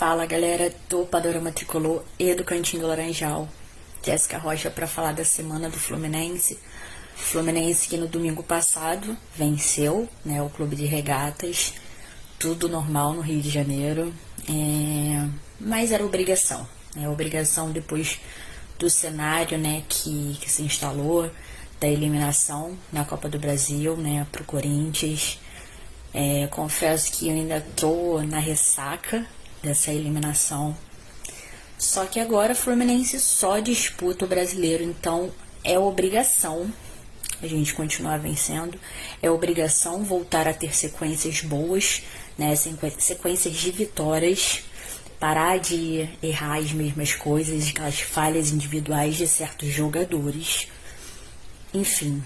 Fala galera do Panorama Tricolor e do Cantinho do Laranjal. Jéssica Rocha para falar da semana do Fluminense. Fluminense que no domingo passado venceu né, o Clube de Regatas. Tudo normal no Rio de Janeiro. É... Mas era obrigação. É obrigação depois do cenário né, que, que se instalou da eliminação na Copa do Brasil né, para o Corinthians. É, confesso que eu ainda tô na ressaca dessa eliminação. Só que agora o Fluminense só disputa o brasileiro, então é obrigação a gente continuar vencendo, é obrigação voltar a ter sequências boas, né, sequências de vitórias, parar de errar as mesmas coisas, aquelas falhas individuais de certos jogadores, enfim.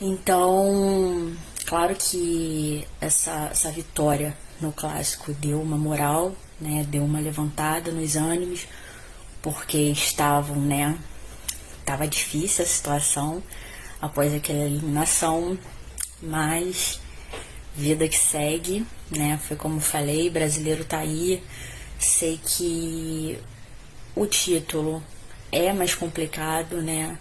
Então, claro que essa, essa vitória no clássico deu uma moral, né, deu uma levantada nos ânimos, porque estavam, né, tava difícil a situação após aquela eliminação, mas vida que segue, né, foi como falei, brasileiro tá aí, sei que o título é mais complicado, né,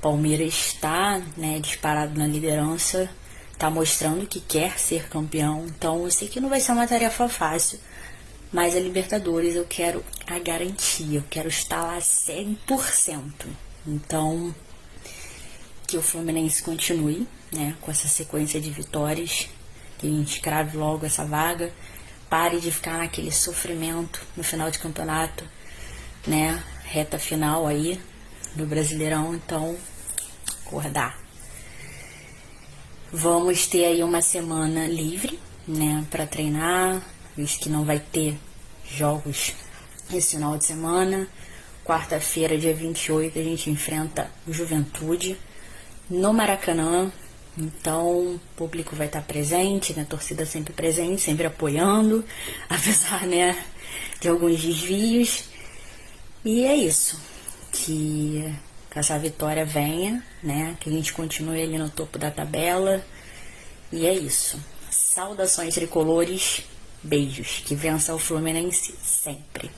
Palmeiras está, né, disparado na liderança, está mostrando que quer ser campeão. Então eu sei que não vai ser uma tarefa fácil. Mas a Libertadores eu quero a garantia, eu quero estar lá 100%. Então, que o Fluminense continue, né, com essa sequência de vitórias, que a gente crave logo essa vaga, pare de ficar naquele sofrimento no final de campeonato, né, reta final aí do Brasileirão, então, acordar. Vamos ter aí uma semana livre, né, para treinar, visto que não vai ter jogos esse final de semana. Quarta-feira, dia 28, a gente enfrenta o Juventude no Maracanã. Então, o público vai estar presente, né? A torcida sempre presente, sempre apoiando, apesar, né, de alguns desvios. E é isso. Que que essa vitória venha, né? Que a gente continue ali no topo da tabela. E é isso. Saudações tricolores, beijos. Que vença o Fluminense sempre.